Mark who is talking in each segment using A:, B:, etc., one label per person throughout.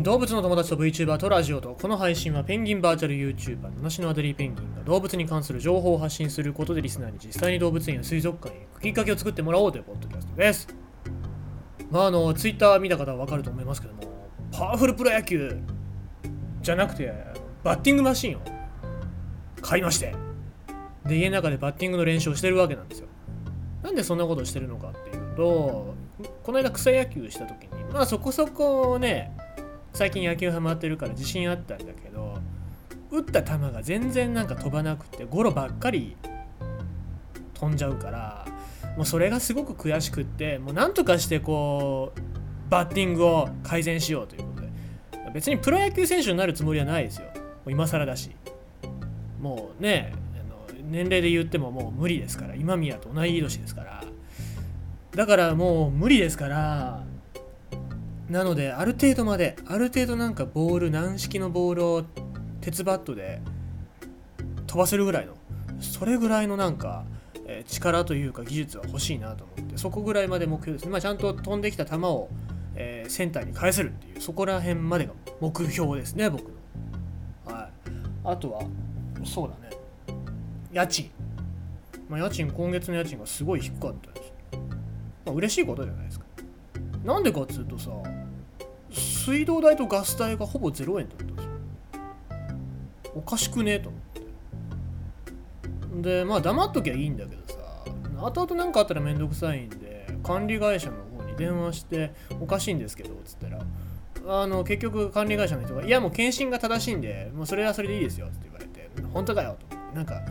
A: 動物の友達と VTuber とラジオとこの配信はペンギンバーチャル YouTuber 七のアデリーペンギンが動物に関する情報を発信することでリスナーに実際に動物園や水族館へ行くきっかけを作ってもらおうというポッドキャストです。まああの Twitter 見た方はわかると思いますけどもパワフルプロ野球じゃなくてバッティングマシンを買いましてで家の中でバッティングの練習をしてるわけなんですよ。なんでそんなことしてるのかっていうとこの間草野球した時にまあそこそこね最近野球ハマってるから自信あったんだけど打った球が全然なんか飛ばなくてゴロばっかり飛んじゃうからもうそれがすごく悔しくってもうなんとかしてこうバッティングを改善しようということで。別にプロ野球選手になるつもりはないですよ。もう今更だし。もうねあの年齢で言ってももう無理ですから。今宮と同い年ですから。だからもう無理ですから。なのである程度まである程度なんかボール軟式のボールを鉄バットで飛ばせるぐらいのそれぐらいのなんか、えー力というか技術は欲しいなと思ってそこぐらいまで目標ですね、まあ、ちゃんと飛んできた球を、えーセンターに返せるっていうそこら辺までが目標ですね僕の。はい。あとはそうだね。家賃、まあ、家賃今月の家賃がすごい低かったです、まあ、嬉しいことじゃないですか。なんでかっつうとさ水道代とガス代がほぼ0円だったんですよ。おかしくね？えと思って。でまあ黙っときゃいいんだけどさ。後々何かあったらめんどくさいんで管理会社の方に電話しておかしいんですけどつったら。あの結局管理会社の人が「いやもう検診が正しいんでもうそれはそれでいいですよ」って言われて「本当かよ」と思って。なんか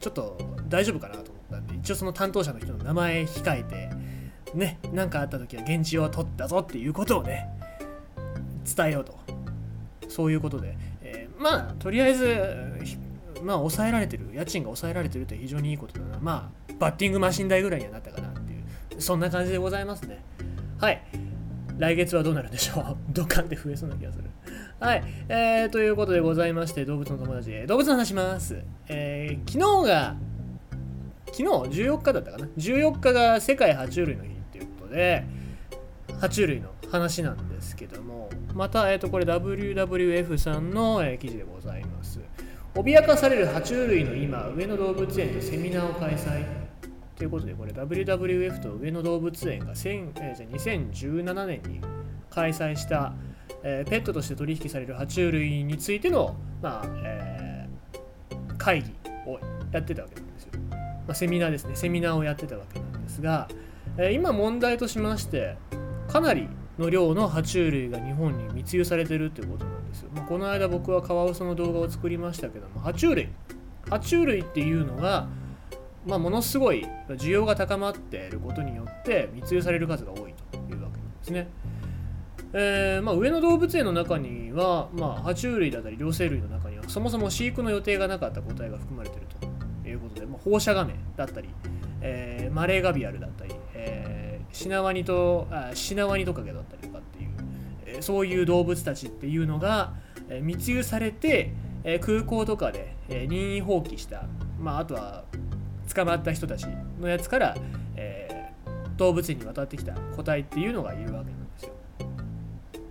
A: ちょっと大丈夫かなと思ったんで一応その担当者の人の名前控えてね何かあった時は現地を取ったぞっていうことをね伝えようと。そういうことで、えーまあとりあえずまあ抑えられてる。家賃が抑えられてるって非常にいいことだな。まあバッティングマシン代ぐらいにはなったかなっていう。そんな感じでございますね。はい。来月はどうなるんでしょう？ドカンって増えそうな気がする。はい、えー、ということでございまして動物の友達で。動物の話します、えー昨日が昨日？14日だったかな？14日が世界爬虫類の日っていうことで爬虫類の話なんですけどもまた、えー、とこれ WWF さんの、えー記事でございます。脅かされる爬虫類の今上野動物園でセミナーを開催。ということでこれ WWF と上野動物園がえーじゃあ2017年に開催した、えーペットとして取引される爬虫類についての、まあえー会議をやってたわけなんですよ、まあ、セミナーですね。セミナーをやってたわけなんですが、えー今問題としましてかなりの量の爬虫類が日本に密輸されてるっていうことなんですよ、まあ、この間僕はカワウソの動画を作りましたけども爬虫類爬虫類っていうのが、まあ、ものすごい需要が高まっていることによって密輸される数が多いというわけなんですね。えーまあ、上野動物園の中には、まあ、爬虫類だったり両生類の中にはそもそも飼育の予定がなかった個体が含まれているということで、まあ、放射ガメだったり、えーマレーガビアルだったり、えーシナワニとあシナワニトカゲだったりとかっていう、えそういう動物たちっていうのが、え密輸されて、え空港とかで、え任意放棄した、まあ、あとは捕まった人たちのやつから、えー動物園に渡ってきた個体っていうのがいるわけなんですよ。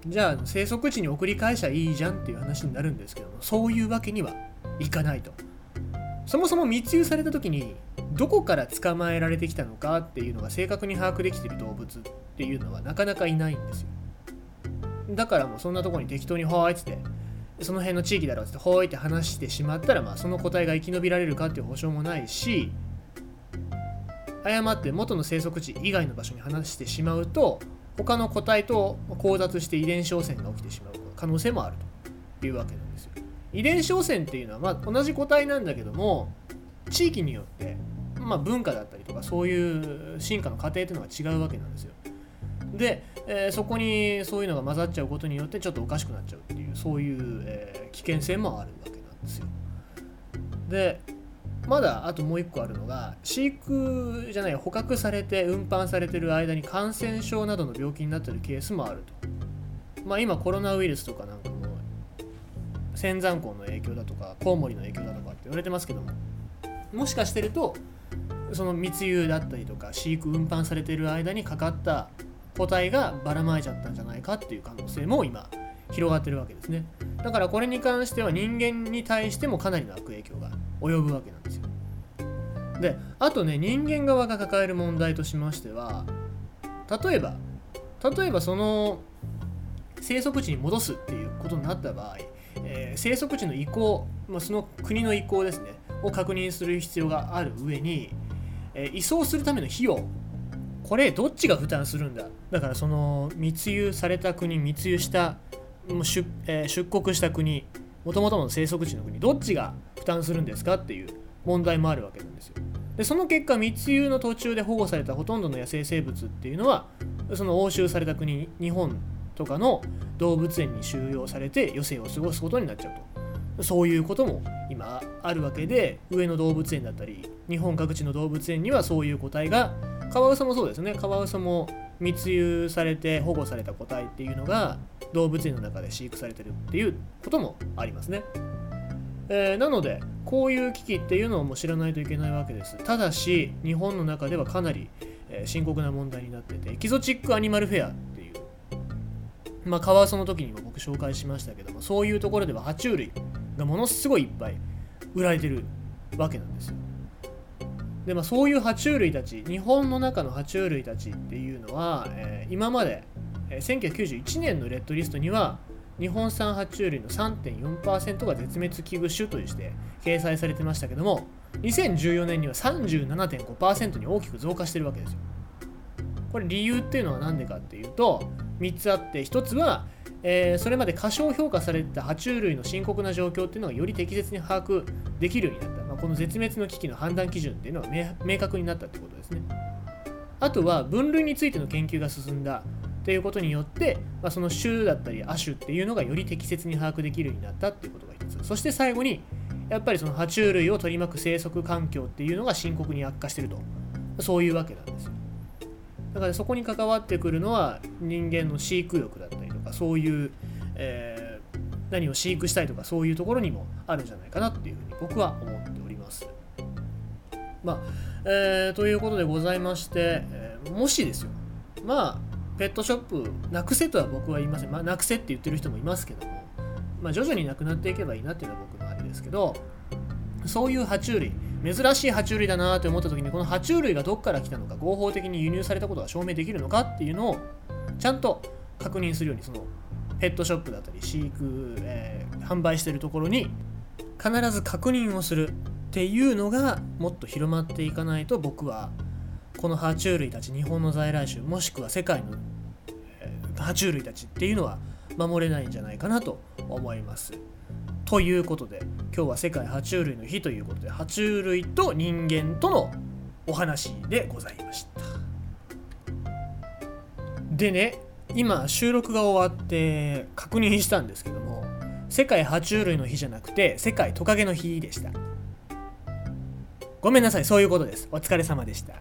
A: じゃあ生息地に送り返しゃいいじゃんっていう話になるんですけどもそういうわけにはいかないとそもそも密輸された時にどこから捕まえられてきたのかっていうのが正確に把握できている動物っていうのはなかなかいないんですよ。だからもうそんなとこに適当に「ほーい」っつってその辺の地域だろうっつって「ほーい」って話してしまったら、まあ、その個体が生き延びられるかっていう保証もないし誤って元の生息地以外の場所に話してしまうと他の個体と交雑して遺伝子汚染が起きてしまう可能性もあるというわけなんですよ。遺伝子汚染っていうのはまあ同じ個体なんだけども地域によって、まあ、文化だったりとかそういう進化の過程っていうのが違うわけなんですよ。で、えーそこにそういうのが混ざっちゃうことによってちょっとおかしくなっちゃうっていうそういう、えー危険性もあるわけなんですよ。でまだあともう一個あるのが飼育じゃない捕獲されて運搬されてる間に感染症などの病気になってるケースもあると。まあ今コロナウイルスとかなんかも仙山港の影響だとかコウモリの影響だとかって言われてますけどももしかしてるとその密輸だったりとか飼育運搬されてる間にかかった個体がばらまいちゃったんじゃないかっていう可能性も今広がってるわけですね。だからこれに関しては人間に対してもかなりの悪影響が及ぶわけなんですよ。であとね人間側が抱える問題としましては例えば例えばその生息地に戻すっていうことになった場合、えー、生息地の移行、まあ、その国の意向ですねを確認する必要がある上に、えー、移送するための費用これどっちが負担するんだ。だからその密輸された国密輸したもう出,、えー、出国した国もともとの生息地の国どっちが負担するんですかっていう問題もあるわけなんですよ。でその結果密輸の途中で保護されたほとんどの野生生物っていうのはその押収された国日本とかの動物園に収容されて余生を過ごすことになっちゃうと。そういうことも今あるわけで上野動物園だったり日本各地の動物園にはそういう個体がカワウソもそうですね。カワウソも密輸されて保護された個体っていうのが動物園の中で飼育されてるっていうこともありますね、えー、なのでこういう危機っていうのをもう知らないといけないわけです。ただし日本の中ではかなり、え深刻な問題になっててエキゾチックアニマルフェアっていうまあカワウソの時にも僕紹介しましたけどもそういうところでは爬虫類がものすごいいっぱい売られてるわけなんですよでまあ、そういう爬虫類たち日本の中の爬虫類たちっていうのは、えー、今まで、えー、1991年のレッドリストには日本産爬虫類の3.4%が絶滅危惧種として掲載されてましたけども2014年には37.5%に大きく増加してるわけですよ。これ理由っていうのは何でかっていうと3つあって1つは、えー、それまで過小評価されてた爬虫類の深刻な状況っていうのがより適切に把握できるようになった。まこの絶滅の危機の判断基準っていうのは明確になったってことですね。あとは分類についての研究が進んだということによって、まあ、その種だったり亜種っていうのがより適切に把握できるようになったっていうことが一つそして最後にやっぱりその爬虫類を取り巻く生息環境っていうのが深刻に悪化してるとそういうわけなんですよだからそこに関わってくるのは人間の飼育欲だったりとかそういう、えー、何を飼育したいとかそういうところにもあるんじゃないかなっていうふうに僕は思っておりますまあ、えー、ということでございまして、えー、もしですよ、まあ、ペットショップなくせとは僕は言いません。まあ、なくせって言ってる人もいますけども、まあ、徐々になくなっていけばいいなっていうのは僕のあれですけど、そういう爬虫類、珍しい爬虫類だなって思った時に、この爬虫類がどこから来たのか、合法的に輸入されたことが証明できるのかっていうのを、ちゃんと確認するように、その、ペットショップだったり、飼育、えー、販売してるところに、必ず確認をするっていうのがもっと広まっていかないと僕はこの爬虫類たち日本の在来種もしくは世界の、えー、爬虫類たちっていうのは守れないんじゃないかなと思います。ということで今日は世界爬虫類の日ということで爬虫類と人間とのお話でございました。でね今収録が終わって確認したんですけども世界爬虫類の日じゃなくて世界トカゲの日でした。ごめんなさい、そういうことです。お疲れ様でした。